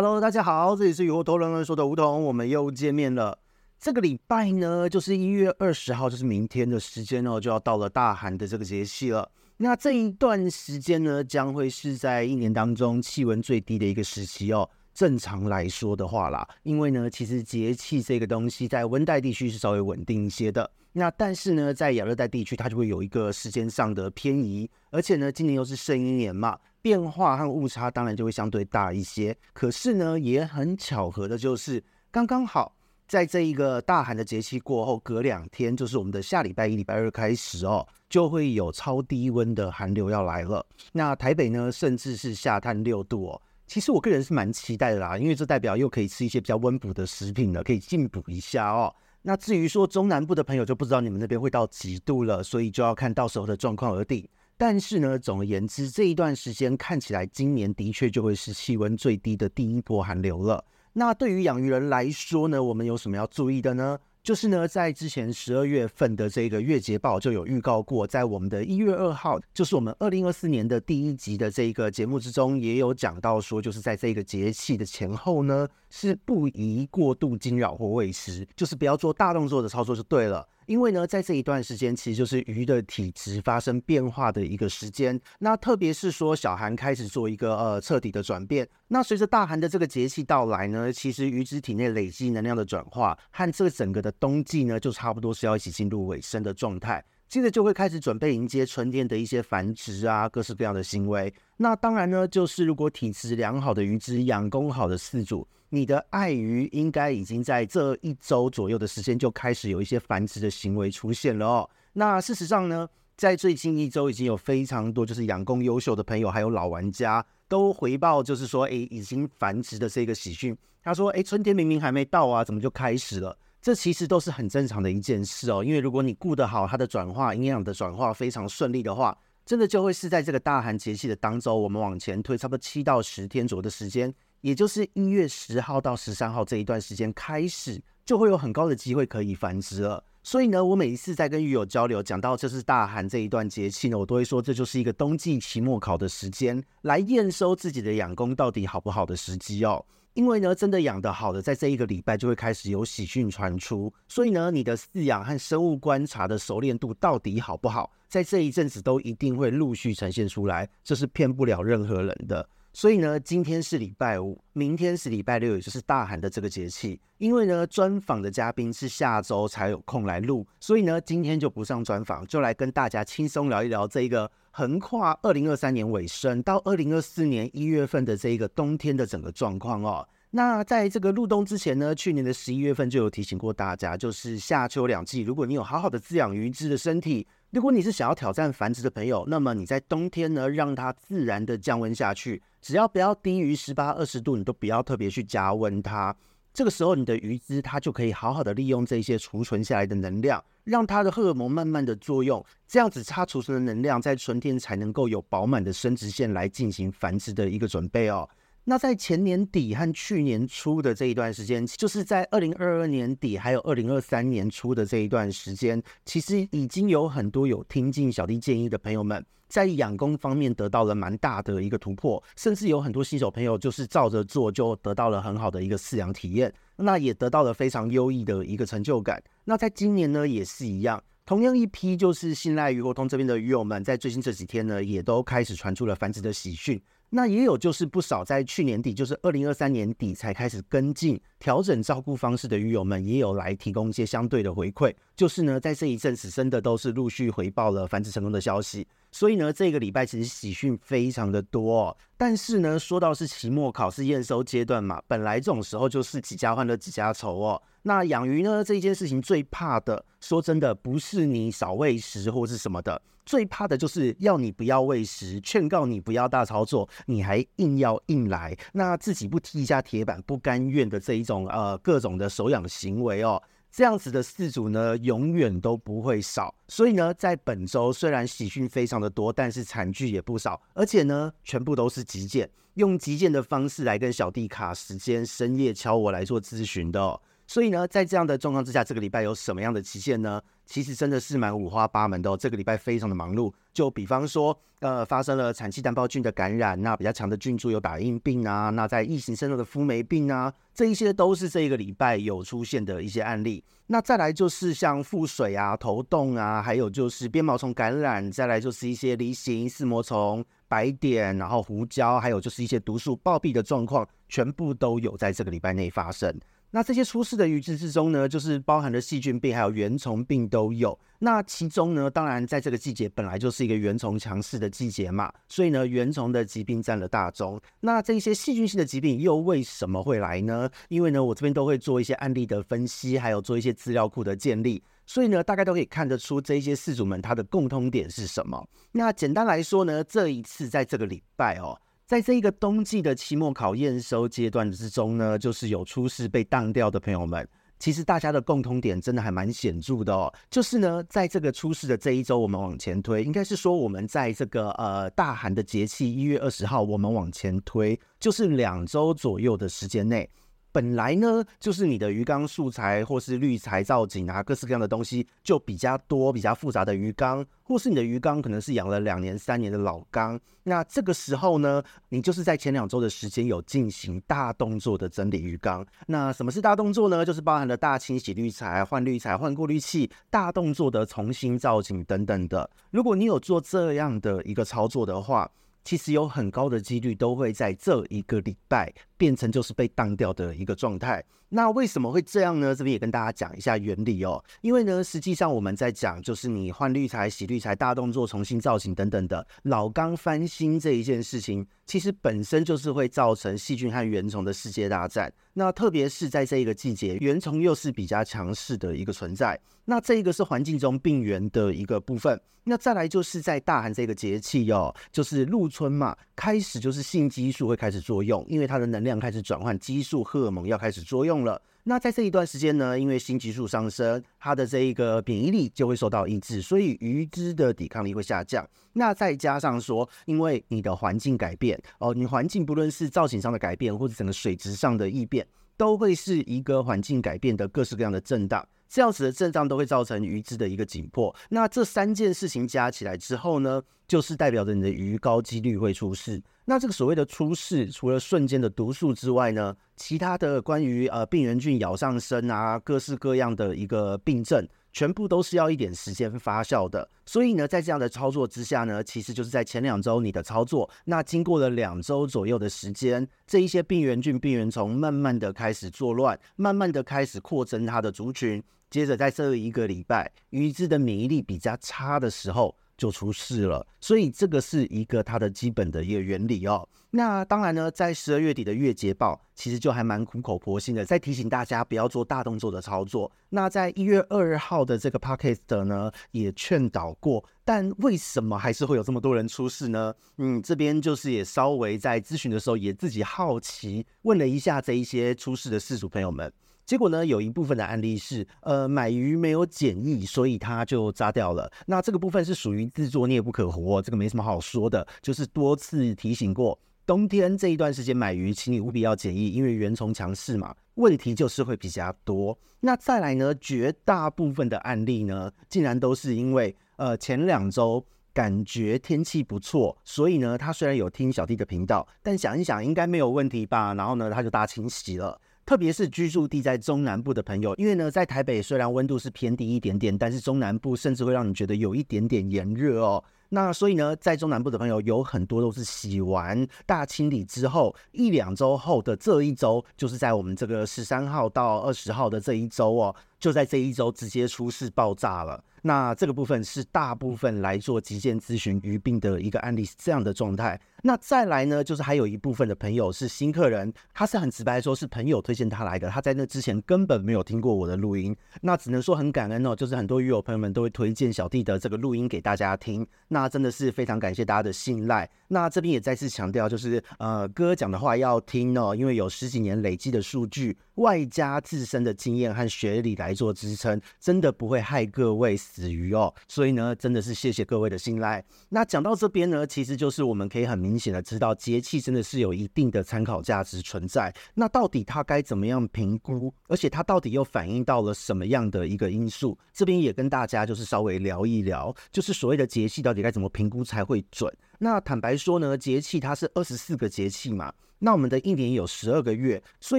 Hello，大家好，这里是雨后头人们说的梧桐，我们又见面了。这个礼拜呢，就是一月二十号，就是明天的时间哦，就要到了大寒的这个节气了。那这一段时间呢，将会是在一年当中气温最低的一个时期哦。正常来说的话啦，因为呢，其实节气这个东西在温带地区是稍微稳定一些的。那但是呢，在亚热带地区，它就会有一个时间上的偏移，而且呢，今年又是圣婴年嘛，变化和误差当然就会相对大一些。可是呢，也很巧合的就是，刚刚好在这一个大寒的节气过后，隔两天就是我们的下礼拜一、礼拜二开始哦，就会有超低温的寒流要来了。那台北呢，甚至是下探六度哦。其实我个人是蛮期待的啦，因为这代表又可以吃一些比较温补的食品了，可以进补一下哦。那至于说中南部的朋友，就不知道你们那边会到几度了，所以就要看到时候的状况而定。但是呢，总而言之，这一段时间看起来，今年的确就会是气温最低的第一波寒流了。那对于养鱼人来说呢，我们有什么要注意的呢？就是呢，在之前十二月份的这个月节报就有预告过，在我们的一月二号，就是我们二零二四年的第一集的这个节目之中，也有讲到说，就是在这个节气的前后呢，是不宜过度惊扰或喂食，就是不要做大动作的操作就对了。因为呢，在这一段时间，其实就是鱼的体质发生变化的一个时间。那特别是说小寒开始做一个呃彻底的转变。那随着大寒的这个节气到来呢，其实鱼只体内累积能量的转化和这整个的冬季呢，就差不多是要一起进入尾声的状态。接着就会开始准备迎接春天的一些繁殖啊，各式各样的行为。那当然呢，就是如果体质良好的鱼只，养功好的饲主。你的爱鱼应该已经在这一周左右的时间就开始有一些繁殖的行为出现了哦。那事实上呢，在最近一周已经有非常多就是养功优秀的朋友，还有老玩家都回报，就是说，哎，已经繁殖的这个喜讯。他说，哎，春天明明还没到啊，怎么就开始了？这其实都是很正常的一件事哦。因为如果你顾得好它的转化，营养的转化非常顺利的话，真的就会是在这个大寒节气的当周，我们往前推差不多七到十天左右的时间。也就是一月十号到十三号这一段时间开始，就会有很高的机会可以繁殖了。所以呢，我每一次在跟鱼友交流，讲到这是大寒这一段节气呢，我都会说这就是一个冬季期末考的时间，来验收自己的养功到底好不好的时机哦。因为呢，真的养得好的，在这一个礼拜就会开始有喜讯传出。所以呢，你的饲养和生物观察的熟练度到底好不好，在这一阵子都一定会陆续呈现出来，这是骗不了任何人的。所以呢，今天是礼拜五，明天是礼拜六，也就是大寒的这个节气。因为呢，专访的嘉宾是下周才有空来录，所以呢，今天就不上专访，就来跟大家轻松聊一聊这一个横跨二零二三年尾声到二零二四年一月份的这一个冬天的整个状况哦。那在这个入冬之前呢，去年的十一月份就有提醒过大家，就是夏秋两季，如果你有好好的滋养鱼只的身体。如果你是想要挑战繁殖的朋友，那么你在冬天呢，让它自然的降温下去，只要不要低于十八二十度，你都不要特别去加温它。这个时候，你的鱼只它就可以好好的利用这些储存下来的能量，让它的荷尔蒙慢慢的作用，这样子它储存的能量在春天才能够有饱满的生殖腺来进行繁殖的一个准备哦。那在前年底和去年初的这一段时间，就是在二零二二年底还有二零二三年初的这一段时间，其实已经有很多有听进小弟建议的朋友们，在养功方面得到了蛮大的一个突破，甚至有很多新手朋友就是照着做，就得到了很好的一个饲养体验，那也得到了非常优异的一个成就感。那在今年呢，也是一样，同样一批就是信赖鱼活通这边的鱼友们，在最近这几天呢，也都开始传出了繁殖的喜讯。那也有就是不少在去年底，就是二零二三年底才开始跟进调整照顾方式的鱼友们，也有来提供一些相对的回馈。就是呢，在这一阵子真的都是陆续回报了繁殖成功的消息。所以呢，这个礼拜其实喜讯非常的多哦。但是呢，说到是期末考试验收阶段嘛，本来这种时候就是几家欢乐几家愁哦。那养鱼呢，这一件事情最怕的，说真的，不是你少喂食或是什么的，最怕的就是要你不要喂食，劝告你不要大操作，你还硬要硬来，那自己不踢一下铁板不甘愿的这一种呃各种的手痒行为哦。这样子的饲主呢，永远都不会少。所以呢，在本周虽然喜讯非常的多，但是惨剧也不少，而且呢，全部都是急件，用急件的方式来跟小弟卡时间，深夜敲我来做咨询的。所以呢，在这样的状况之下，这个礼拜有什么样的期限呢？其实真的是蛮五花八门的哦。这个礼拜非常的忙碌，就比方说，呃，发生了产气单胞菌的感染，那比较强的菌株有打印病啊，那在异型肾的肤霉病啊，这一些都是这一个礼拜有出现的一些案例。那再来就是像腹水啊、头痛啊，还有就是鞭毛虫感染，再来就是一些梨形、四膜虫、白点，然后胡椒，还有就是一些毒素暴毙的状况，全部都有在这个礼拜内发生。那这些出事的鱼只之中呢，就是包含了细菌病还有原虫病都有。那其中呢，当然在这个季节本来就是一个原虫强势的季节嘛，所以呢，原虫的疾病占了大宗。那这些细菌性的疾病又为什么会来呢？因为呢，我这边都会做一些案例的分析，还有做一些资料库的建立，所以呢，大概都可以看得出这一些事主们他的共通点是什么。那简单来说呢，这一次在这个礼拜哦。在这一个冬季的期末考验收阶段之中呢，就是有出事被当掉的朋友们，其实大家的共同点真的还蛮显著的哦。就是呢，在这个出事的这一周，我们往前推，应该是说我们在这个呃大寒的节气一月二十号，我们往前推，就是两周左右的时间内。本来呢，就是你的鱼缸素材或是滤材造景啊，各式各样的东西就比较多、比较复杂的鱼缸，或是你的鱼缸可能是养了两年、三年的老缸。那这个时候呢，你就是在前两周的时间有进行大动作的整理鱼缸。那什么是大动作呢？就是包含了大清洗滤材、换滤材、换过滤器、大动作的重新造景等等的。如果你有做这样的一个操作的话，其实有很高的几率都会在这一个礼拜变成就是被当掉的一个状态。那为什么会这样呢？这边也跟大家讲一下原理哦。因为呢，实际上我们在讲就是你换滤材、洗滤材、大动作、重新造型等等的老缸翻新这一件事情，其实本身就是会造成细菌和原虫的世界大战。那特别是在这一个季节，原虫又是比较强势的一个存在。那这一个是环境中病原的一个部分。那再来就是在大寒这个节气哦，就是入春嘛，开始就是性激素会开始作用，因为它的能量开始转换，激素荷尔蒙要开始作用了。那在这一段时间呢，因为新激素上升，它的这一个免疫力就会受到抑制，所以鱼只的抵抗力会下降。那再加上说，因为你的环境改变哦，你环境不论是造型上的改变，或者整个水质上的异变，都会是一个环境改变的各式各样的震荡。这样子的震荡都会造成鱼质的一个紧迫，那这三件事情加起来之后呢，就是代表着你的鱼高几率会出事。那这个所谓的出事，除了瞬间的毒素之外呢，其他的关于呃病原菌咬上身啊，各式各样的一个病症。全部都是要一点时间发酵的，所以呢，在这样的操作之下呢，其实就是在前两周你的操作，那经过了两周左右的时间，这一些病原菌、病原虫慢慢的开始作乱，慢慢的开始扩增它的族群，接着在这一个礼拜，鱼子的免疫力比较差的时候。就出事了，所以这个是一个它的基本的一个原理哦。那当然呢，在十二月底的月捷报，其实就还蛮苦口婆心的，在提醒大家不要做大动作的操作。那在一月二号的这个 podcast 呢，也劝导过，但为什么还是会有这么多人出事呢？嗯，这边就是也稍微在咨询的时候，也自己好奇问了一下这一些出事的事主朋友们。结果呢，有一部分的案例是，呃，买鱼没有检疫，所以它就扎掉了。那这个部分是属于自作孽不可活，这个没什么好说的。就是多次提醒过，冬天这一段时间买鱼，请你务必要检疫，因为原虫强势嘛，问题就是会比较多。那再来呢，绝大部分的案例呢，竟然都是因为，呃，前两周感觉天气不错，所以呢，他虽然有听小弟的频道，但想一想应该没有问题吧，然后呢，他就大清洗了。特别是居住地在中南部的朋友，因为呢，在台北虽然温度是偏低一点点，但是中南部甚至会让你觉得有一点点炎热哦。那所以呢，在中南部的朋友有很多都是洗完大清理之后，一两周后的这一周，就是在我们这个十三号到二十号的这一周哦，就在这一周直接出事爆炸了。那这个部分是大部分来做急件咨询鱼病的一个案例是这样的状态。那再来呢，就是还有一部分的朋友是新客人，他是很直白说，是朋友推荐他来的，他在那之前根本没有听过我的录音。那只能说很感恩哦，就是很多鱼友朋友们都会推荐小弟的这个录音给大家听，那真的是非常感谢大家的信赖。那这边也再次强调，就是呃哥讲的话要听哦，因为有十几年累积的数据。外加自身的经验和学历来做支撑，真的不会害各位死鱼哦。所以呢，真的是谢谢各位的信赖。那讲到这边呢，其实就是我们可以很明显的知道，节气真的是有一定的参考价值存在。那到底它该怎么样评估？而且它到底又反映到了什么样的一个因素？这边也跟大家就是稍微聊一聊，就是所谓的节气到底该怎么评估才会准？那坦白说呢，节气它是二十四个节气嘛，那我们的一年有十二个月，所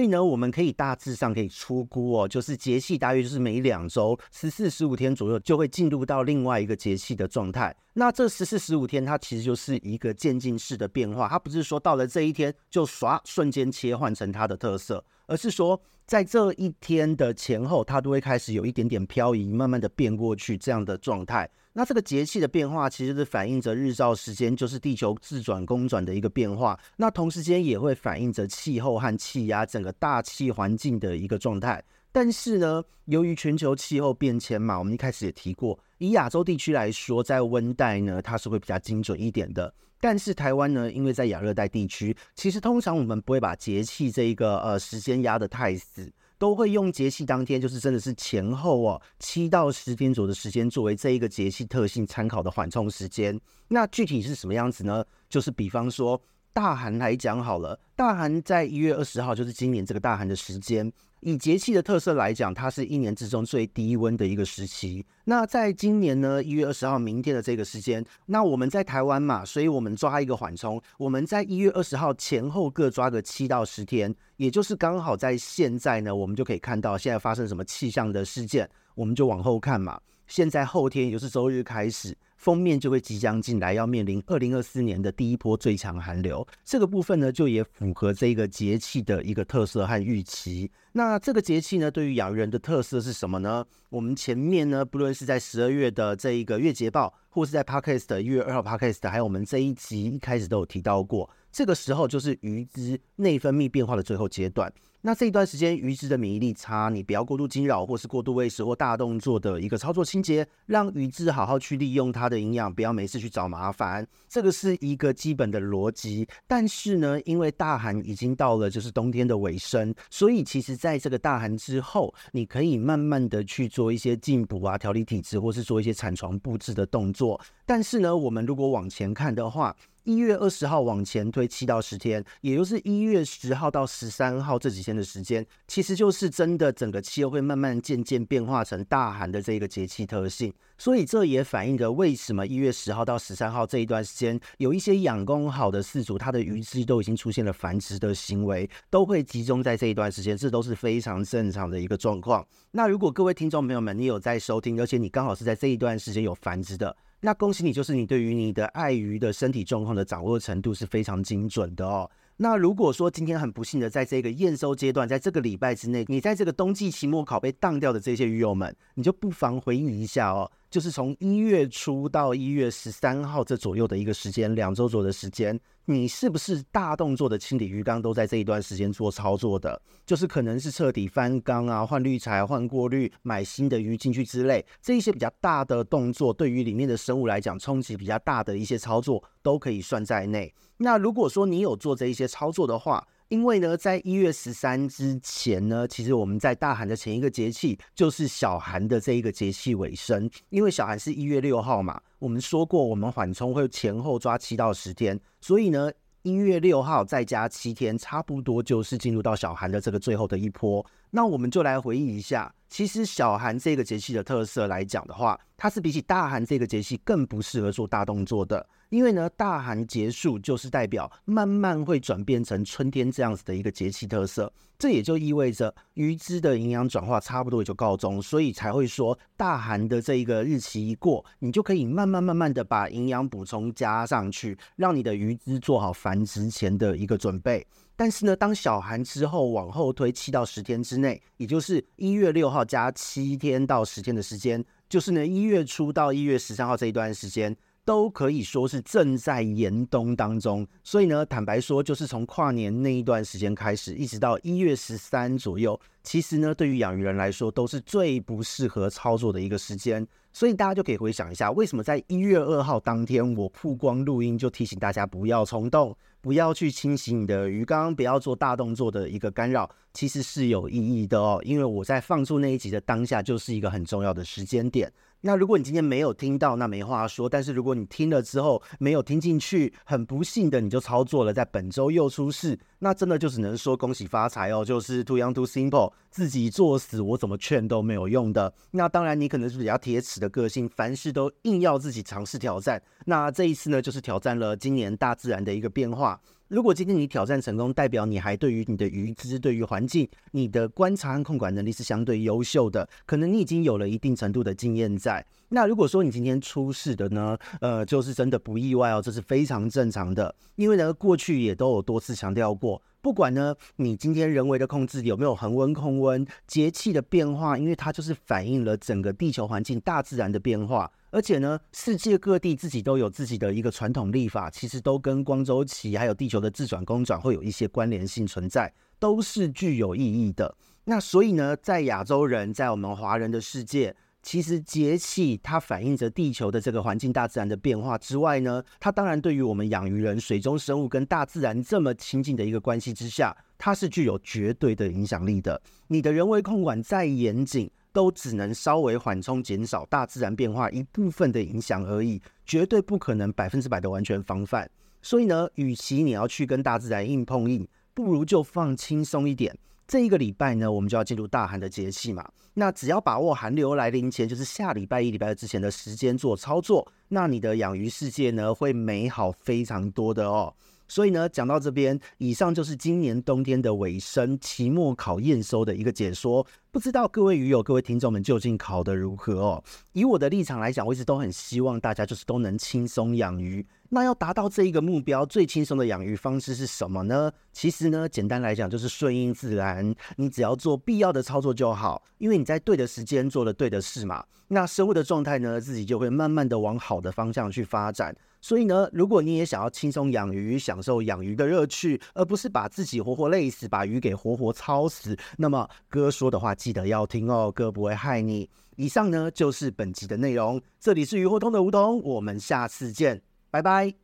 以呢，我们可以大致上可以出估哦，就是节气大约就是每两周十四十五天左右就会进入到另外一个节气的状态。那这十四十五天它其实就是一个渐进式的变化，它不是说到了这一天就唰瞬间切换成它的特色，而是说在这一天的前后，它都会开始有一点点漂移，慢慢的变过去这样的状态。那这个节气的变化，其实是反映着日照时间，就是地球自转公转的一个变化。那同时间也会反映着气候和气压整个大气环境的一个状态。但是呢，由于全球气候变迁嘛，我们一开始也提过，以亚洲地区来说，在温带呢，它是会比较精准一点的。但是台湾呢，因为在亚热带地区，其实通常我们不会把节气这一个呃时间压得太死。都会用节气当天，就是真的是前后哦，七到十天左右的时间作为这一个节气特性参考的缓冲时间。那具体是什么样子呢？就是比方说大寒来讲好了，大寒在一月二十号，就是今年这个大寒的时间。以节气的特色来讲，它是一年之中最低温的一个时期。那在今年呢，一月二十号，明天的这个时间，那我们在台湾嘛，所以我们抓一个缓冲，我们在一月二十号前后各抓个七到十天，也就是刚好在现在呢，我们就可以看到现在发生什么气象的事件，我们就往后看嘛。现在后天也就是周日开始。封面就会即将进来，要面临二零二四年的第一波最强寒流。这个部分呢，就也符合这个节气的一个特色和预期。那这个节气呢，对于养鱼人的特色是什么呢？我们前面呢，不论是在十二月的这一个月节报，或是在 Podcast 的一月二号 Podcast，还有我们这一集一开始都有提到过，这个时候就是鱼只内分泌变化的最后阶段。那这一段时间，鱼只的免疫力差，你不要过度惊扰，或是过度喂食或大动作的一个操作清洁，让鱼只好好去利用它的营养，不要没事去找麻烦。这个是一个基本的逻辑。但是呢，因为大寒已经到了就是冬天的尾声，所以其实在这个大寒之后，你可以慢慢的去做一些进补啊、调理体质，或是做一些产床布置的动作。但是呢，我们如果往前看的话，一月二十号往前推七到十天，也就是一月十号到十三号这几天的时间，其实就是真的整个气候会慢慢渐渐变化成大寒的这个节气特性。所以这也反映着为什么一月十号到十三号这一段时间，有一些养功好的饲主，他的鱼只都已经出现了繁殖的行为，都会集中在这一段时间，这都是非常正常的一个状况。那如果各位听众朋友们，你有在收听，而且你刚好是在这一段时间有繁殖的。那恭喜你，就是你对于你的爱鱼的身体状况的掌握程度是非常精准的哦。那如果说今天很不幸的在这个验收阶段，在这个礼拜之内，你在这个冬季期末考被当掉的这些鱼友们，你就不妨回忆一下哦。就是从一月初到一月十三号这左右的一个时间，两周左右的时间，你是不是大动作的清理鱼缸都在这一段时间做操作的？就是可能是彻底翻缸啊、换滤材、换过滤、买新的鱼进去之类，这一些比较大的动作，对于里面的生物来讲，冲击比较大的一些操作都可以算在内。那如果说你有做这一些操作的话，因为呢，在一月十三之前呢，其实我们在大寒的前一个节气就是小寒的这一个节气尾声。因为小寒是一月六号嘛，我们说过我们缓冲会前后抓七到十天，所以呢，一月六号再加七天，差不多就是进入到小寒的这个最后的一波。那我们就来回忆一下，其实小寒这个节气的特色来讲的话，它是比起大寒这个节气更不适合做大动作的。因为呢，大寒结束就是代表慢慢会转变成春天这样子的一个节气特色，这也就意味着鱼只的营养转化差不多也就告终，所以才会说大寒的这一个日期一过，你就可以慢慢慢慢的把营养补充加上去，让你的鱼只做好繁殖前的一个准备。但是呢，当小寒之后往后推七到十天之内，也就是一月六号加七天到十天的时间，就是呢一月初到一月十三号这一段时间。都可以说是正在严冬当中，所以呢，坦白说，就是从跨年那一段时间开始，一直到一月十三左右，其实呢，对于养鱼人来说，都是最不适合操作的一个时间。所以大家就可以回想一下，为什么在一月二号当天，我曝光录音就提醒大家不要冲动，不要去清洗你的鱼缸，不要做大动作的一个干扰，其实是有意义的哦。因为我在放出那一集的当下，就是一个很重要的时间点。那如果你今天没有听到，那没话说。但是如果你听了之后没有听进去，很不幸的你就操作了，在本周又出事，那真的就只能说恭喜发财哦。就是 too young too simple，自己作死，我怎么劝都没有用的。那当然，你可能是比较铁齿的个性，凡事都硬要自己尝试挑战。那这一次呢，就是挑战了今年大自然的一个变化。如果今天你挑战成功，代表你还对于你的鱼资、对于环境、你的观察和控管能力是相对优秀的，可能你已经有了一定程度的经验在。那如果说你今天出事的呢，呃，就是真的不意外哦，这是非常正常的。因为呢，过去也都有多次强调过，不管呢你今天人为的控制有没有恒温控温、节气的变化，因为它就是反映了整个地球环境、大自然的变化。而且呢，世界各地自己都有自己的一个传统历法，其实都跟光周期还有地球的自转公转会有一些关联性存在，都是具有意义的。那所以呢，在亚洲人，在我们华人的世界，其实节气它反映着地球的这个环境、大自然的变化之外呢，它当然对于我们养鱼人、水中生物跟大自然这么亲近的一个关系之下，它是具有绝对的影响力的。你的人为控管再严谨，都只能稍微缓冲、减少大自然变化一部分的影响而已，绝对不可能百分之百的完全防范。所以呢，与其你要去跟大自然硬碰硬，不如就放轻松一点。这一个礼拜呢，我们就要进入大寒的节气嘛。那只要把握寒流来临前，就是下礼拜一、礼拜之前的时间做操作，那你的养鱼世界呢，会美好非常多的哦。所以呢，讲到这边，以上就是今年冬天的尾声，期末考验收的一个解说。不知道各位鱼友、各位听众们究竟考得如何哦？以我的立场来讲，我一直都很希望大家就是都能轻松养鱼。那要达到这一个目标，最轻松的养鱼方式是什么呢？其实呢，简单来讲就是顺应自然，你只要做必要的操作就好，因为你在对的时间做了对的事嘛。那生物的状态呢，自己就会慢慢的往好的方向去发展。所以呢，如果你也想要轻松养鱼，享受养鱼的乐趣，而不是把自己活活累死，把鱼给活活操死，那么哥说的话记得要听哦，哥不会害你。以上呢就是本集的内容，这里是鱼活通的梧桐，我们下次见，拜拜。